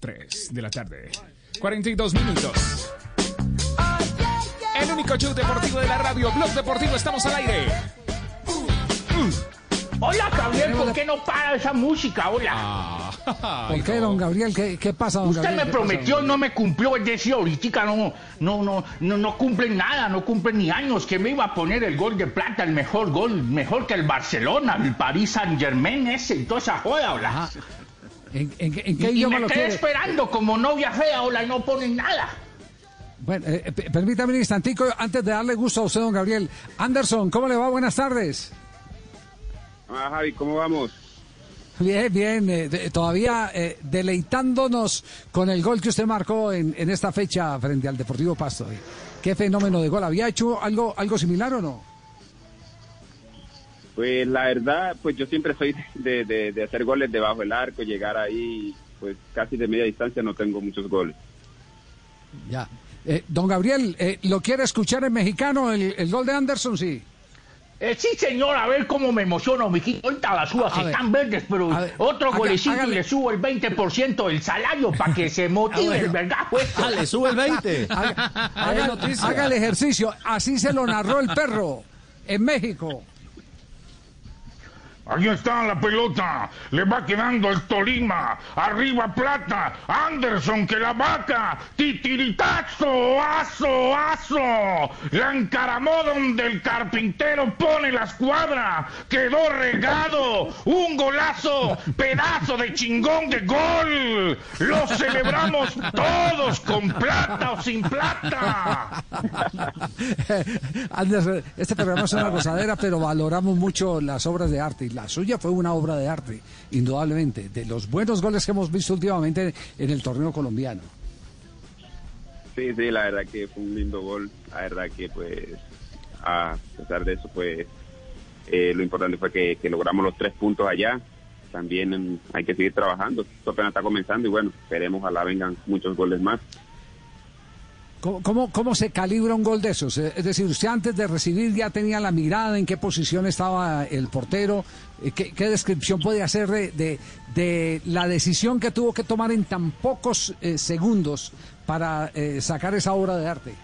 3 de la tarde. 42 minutos. El único show deportivo de la radio, Blog Deportivo, estamos al aire. Hola, Gabriel, ¿por qué no para esa música? Hola. Ah, ¿Por qué, don Gabriel? ¿Qué, qué pasa, don Usted Gabriel? me ¿Qué pasa, prometió, no me cumplió, es decir, ahorita no, no, no, no, no cumplen nada, no cumplen ni años, que me iba a poner el gol de plata, el mejor gol, mejor que el Barcelona, el Paris Saint Germain ese y toda esa joda, hola. Ajá. ¿En, en, en Y, qué y idioma me lo quedé quiere? esperando como novia fea, hola, y no ponen nada. Bueno, eh, p- permítame un instantico antes de darle gusto a usted, don Gabriel. Anderson, ¿cómo le va? Buenas tardes. Ah, Javi, ¿cómo vamos? Bien, bien. eh, de- todavía eh, deleitándonos con el gol que usted marcó en, en esta fecha frente al Deportivo Pasto. Eh, Qué fenómeno de gol. ¿Había hecho algo, algo similar o no? Pues la verdad, pues yo siempre soy de, de- de hacer goles debajo del arco, llegar ahí, pues casi de media distancia no tengo muchos goles. Ya. Eh, don Gabriel, eh, ¿lo quiere escuchar en mexicano el, el gol de Anderson? Sí. Eh, sí, señor, a ver cómo me emociono, mijito. Ahorita las uvas A ver. están verdes, pero ver, otro haga- golecito hágale. y le subo el 20% del salario para que se motive, bueno. ¿verdad? Pues, Ah, le sube el 20. Haga, Hay haga- noticia. haga el ejercicio. Así se lo narró el perro en México. Ahí está la pelota. Le va quedando el Tolima. Arriba Plata. Anderson que la vaca. Titiritazo. Aso, aso. La encaramó donde el carpintero pone la escuadra. Quedó regado. Un golazo. Pedazo de chingón de gol. Lo celebramos todos con plata o sin plata. Anderson, este programa es una gozadera, pero valoramos mucho las obras de arte. Y la suya fue una obra de arte, indudablemente, de los buenos goles que hemos visto últimamente en el torneo colombiano. Sí, sí, la verdad que fue un lindo gol. La verdad que pues a pesar de eso, pues eh, lo importante fue que, que logramos los tres puntos allá. También hay que seguir trabajando. Esto apenas está comenzando y bueno, esperemos, ojalá vengan muchos goles más. ¿Cómo, cómo, se calibra un gol de esos? Eh, Es decir, usted antes de recibir ya tenía la mirada, en qué posición estaba el portero, Eh, qué, descripción puede hacer de, de- de la decisión que tuvo que tomar en tan pocos eh, segundos para eh, sacar esa obra de arte.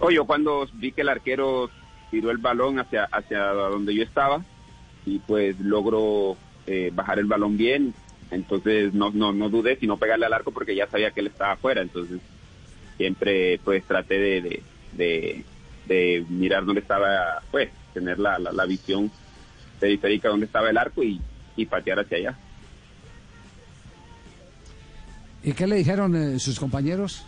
Oye, yo cuando vi que el arquero tiró el balón hacia, hacia donde yo estaba y pues logro eh, bajar el balón bien, entonces no, no, no dudé sino pegarle al arco porque ya sabía que él estaba afuera, entonces siempre pues traté de, de, de, de mirar dónde estaba, pues tener la, la, la visión periférica donde estaba el arco y, y patear hacia allá. ¿Y qué le dijeron eh, sus compañeros?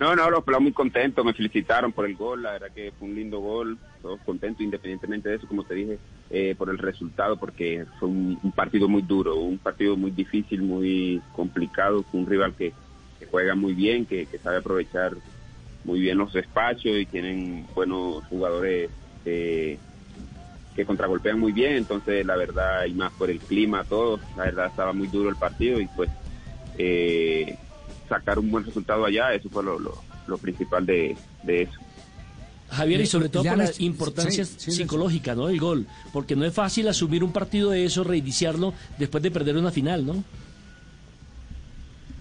No, no, los pelados muy contentos, me felicitaron por el gol, la verdad que fue un lindo gol, todos contentos independientemente de eso, como te dije, eh, por el resultado, porque fue un, un partido muy duro, un partido muy difícil, muy complicado, con un rival que, que juega muy bien, que, que sabe aprovechar muy bien los espacios y tienen buenos jugadores eh, que contragolpean muy bien, entonces la verdad, y más por el clima, todo, la verdad estaba muy duro el partido y pues... Eh, sacar un buen resultado allá, eso fue lo, lo, lo principal de, de eso. Javier, y sobre todo por la les- importancia sí, sí, psicológica, ¿no? El gol. Porque no es fácil asumir un partido de eso, reiniciarlo después de perder una final, ¿no?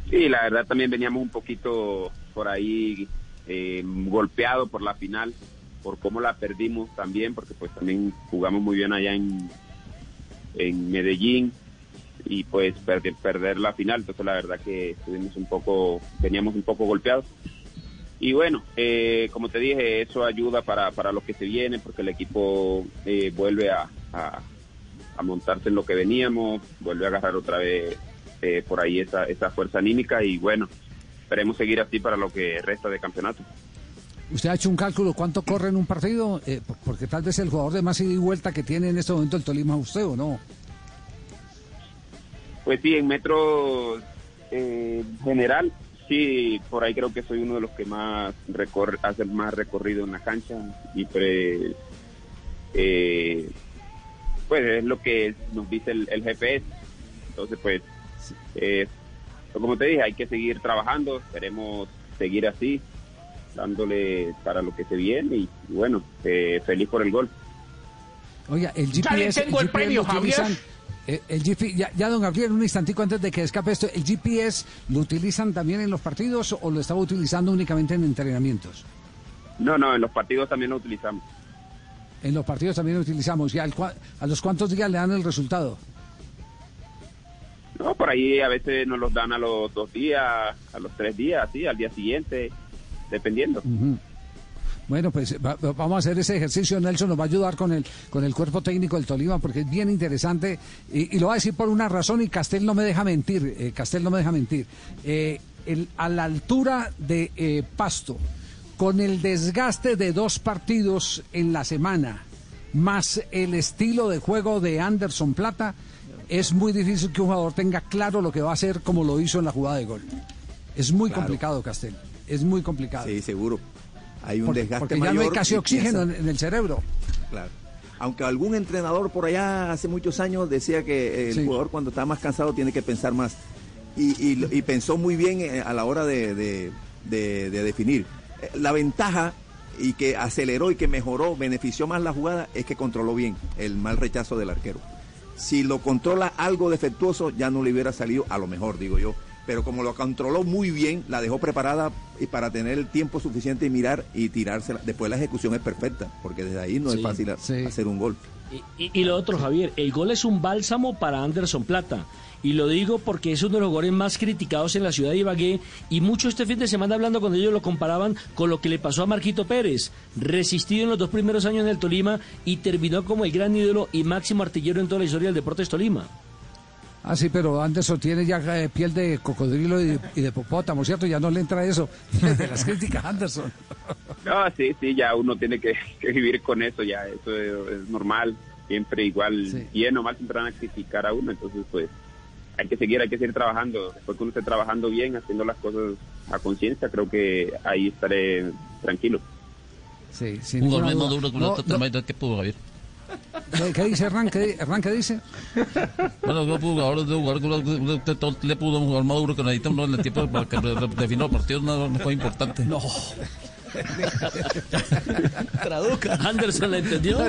Sí, la verdad también veníamos un poquito por ahí eh, golpeado por la final, por cómo la perdimos también, porque pues también jugamos muy bien allá en, en Medellín y pues perder, perder la final, entonces la verdad que estuvimos un poco, veníamos un poco golpeados. Y bueno, eh, como te dije, eso ayuda para, para lo que se viene, porque el equipo eh, vuelve a, a, a montarse en lo que veníamos, vuelve a agarrar otra vez eh, por ahí esa, esa fuerza anímica y bueno, esperemos seguir así para lo que resta de campeonato. ¿Usted ha hecho un cálculo cuánto corre en un partido? Eh, por- porque tal vez el jugador de más ida y vuelta que tiene en este momento el Tolima es usted o no. Pues sí, en metro eh, general, sí, por ahí creo que soy uno de los que más recorre, hace más recorrido en la cancha y pues, eh, pues es lo que nos dice el, el GPS. Entonces, pues, eh, como te dije, hay que seguir trabajando, esperemos seguir así, dándole para lo que se viene y, y bueno, eh, feliz por el gol. Oiga, el Ya le GPS, tengo el GPS premio, lo utilizan, Javier. Eh, el GP, ya, ya, don Gabriel, un instantico antes de que escape esto, ¿el GPS lo utilizan también en los partidos o lo estaba utilizando únicamente en entrenamientos? No, no, en los partidos también lo utilizamos. En los partidos también lo utilizamos. ¿Y al, a los cuántos días le dan el resultado? Por ahí a veces nos los dan a los dos días, a los tres días, sí, al día siguiente, dependiendo. Bueno, pues vamos a hacer ese ejercicio. Nelson nos va a ayudar con el con el cuerpo técnico del Tolima porque es bien interesante y, lo va a decir por una razón y Castel no me deja mentir. Eh, Castel no me deja mentir. Eh, el, a la altura de eh, Pasto, con el desgaste de dos partidos en la semana, más el estilo de juego de Anderson Plata, es muy difícil que un jugador tenga claro lo que va a hacer como lo hizo en la jugada de gol. Es muy complicado, Castel. Es muy complicado. Sí, seguro. Hay un desgaste porque ya no hay casi oxígeno en, el cerebro. Claro. Aunque algún entrenador por allá hace muchos años decía que el jugador cuando está más cansado tiene que pensar más. Y, pensó muy bien eh, a la hora de, definir. Eh, la ventaja y que aceleró y que mejoró, benefició más la jugada, es que controló bien el mal rechazo del arquero. Si lo controla algo defectuoso, ya no le hubiera salido, a lo mejor, digo yo, pero como lo controló muy bien, la dejó preparada y para tener el tiempo suficiente y mirar y tirársela. Después la ejecución es perfecta, porque desde ahí no es fácil hacer un gol. Y, y, lo otro, Javier, el gol es un bálsamo para Anderson Plata. Y lo digo porque es uno de los goles más criticados en la ciudad de Ibagué. Y mucho este fin de semana hablando cuando ellos lo comparaban con lo que le pasó a Marquito Pérez. Resistido en los dos primeros años en el Tolima y terminó como el gran ídolo y máximo artillero en toda la historia del Deportes Tolima. Ah, sí, pero Anderson tiene ya eh, piel de cocodrilo y de, popótamo, ¿cierto? Ya no le entra eso de las críticas, Anderson. No, sí, sí, ya uno tiene que, vivir con eso, ya eso es, normal. Siempre igual, bien o mal, siempre van a criticar a uno, entonces pues hay que seguir, hay que seguir trabajando. Después que uno esté trabajando bien, haciendo las cosas a conciencia, creo que ahí estaré tranquilo. Sí, sin Un gol duro con no, no. que pudo, Javier. ¿Qué, dice Hernán? ¿Qué, Hernán, ¿qué dice? Bueno, yo puedo ahora de jugar le pudo jugar más duro que necesitamos en el tiempo para que definió el partido, no, no fue importante. No. Traduzca. Anderson le entendió.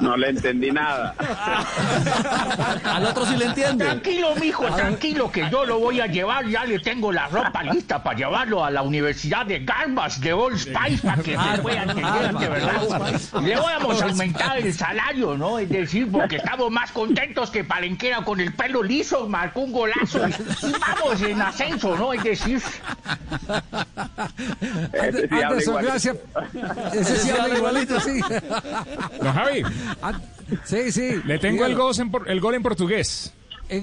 No le entendí nada. Al otro sí le entiende. Tranquilo, mijo, tranquilo, que yo lo voy a llevar. Ya le tengo la ropa lista para llevarlo a la Universidad de Garbas de Old Spice para que se pueda entender de verdad. Le vamos a aumentar el salario, ¿no? Es decir, porque estamos más contentos que Palenquera con el pelo liso, marcó un golazo y vamos en ascenso, ¿no? Es decir. Anderson, gracias. Ese sí habla igualito, sí. Don Javi. Sí, sí. Le tengo el gol, en, el gol en portugués.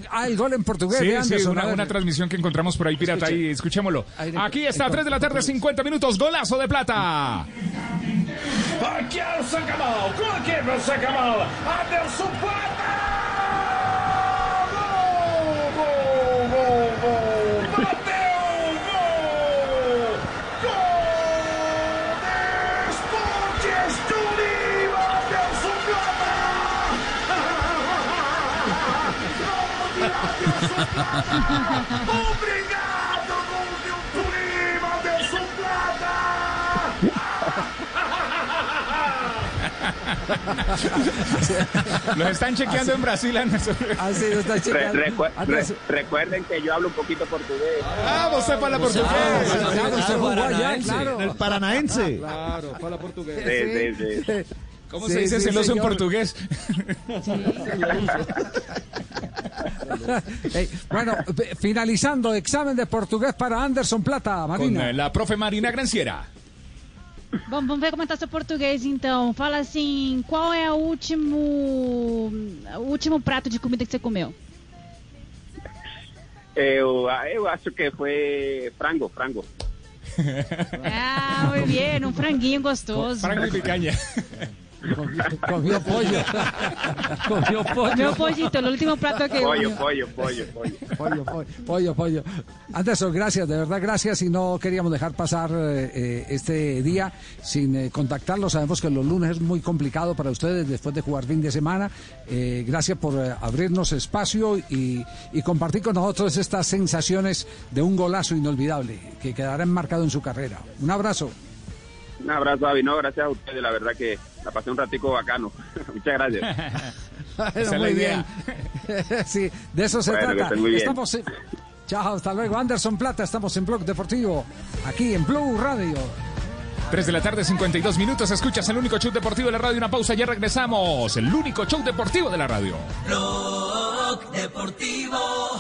ah, el gol en portugués. Sí, Anderson, sí, una, transmisión que encontramos por ahí, pirata. Ahí, escuchémoslo. Aquí está, 3 de la tarde, 50 minutos. Golazo de plata. Aquí se acabó. ¿Con se acabó? Anderson Plata. Obrigado, Golden de su plata. Los están chequeando en Brasil. Ah, sí, lo están chequeando. recuerden que yo hablo un poquito portugués. Ah, vos para portugués. Claro, El paranaense. Claro, para portugués. Sí, sí, sí. ¿Cómo se dice celoso en portugués? Bueno, finalizando, examen de portugués para Anderson Plata, Marina. Con eh, la profe Marina Granciera. Vamos, vamos ver como está seu português, então. Fala assim, qual é o último, o último prato de comida que você comeu? Eu, eu acho que foi frango, frango. Ah, muy bien, un franguinho gostoso. Frango y picaña. Comió, pollo. Comió pollo. Comió pollito, el último plato que pollo, pollo, pollo, pollo. Pollo, pollo, pollo, Anderson, gracias, de verdad, gracias. Y no queríamos dejar pasar eh, eh, este día sin eh, contactarlo. Sabemos que los lunes es muy complicado para ustedes después de jugar fin de semana. gracias por abrirnos espacio y, y compartir con nosotros estas sensaciones de un golazo inolvidable que quedará enmarcado en su carrera. Un abrazo. Un abrazo, Avi. No, gracias a ustedes. La verdad que la pasé un ratico bacano. Muchas gracias. Es la idea. sí, de eso se Bueno, trata. muy bien. Estamos en- Chao, hasta luego. Anderson Plata, estamos en Blog Deportivo, aquí en Blue Radio. 3 de la tarde, 52 minutos. Escuchas el único show deportivo de la radio. Una pausa, ya regresamos. El único show deportivo de la radio. Blog Deportivo.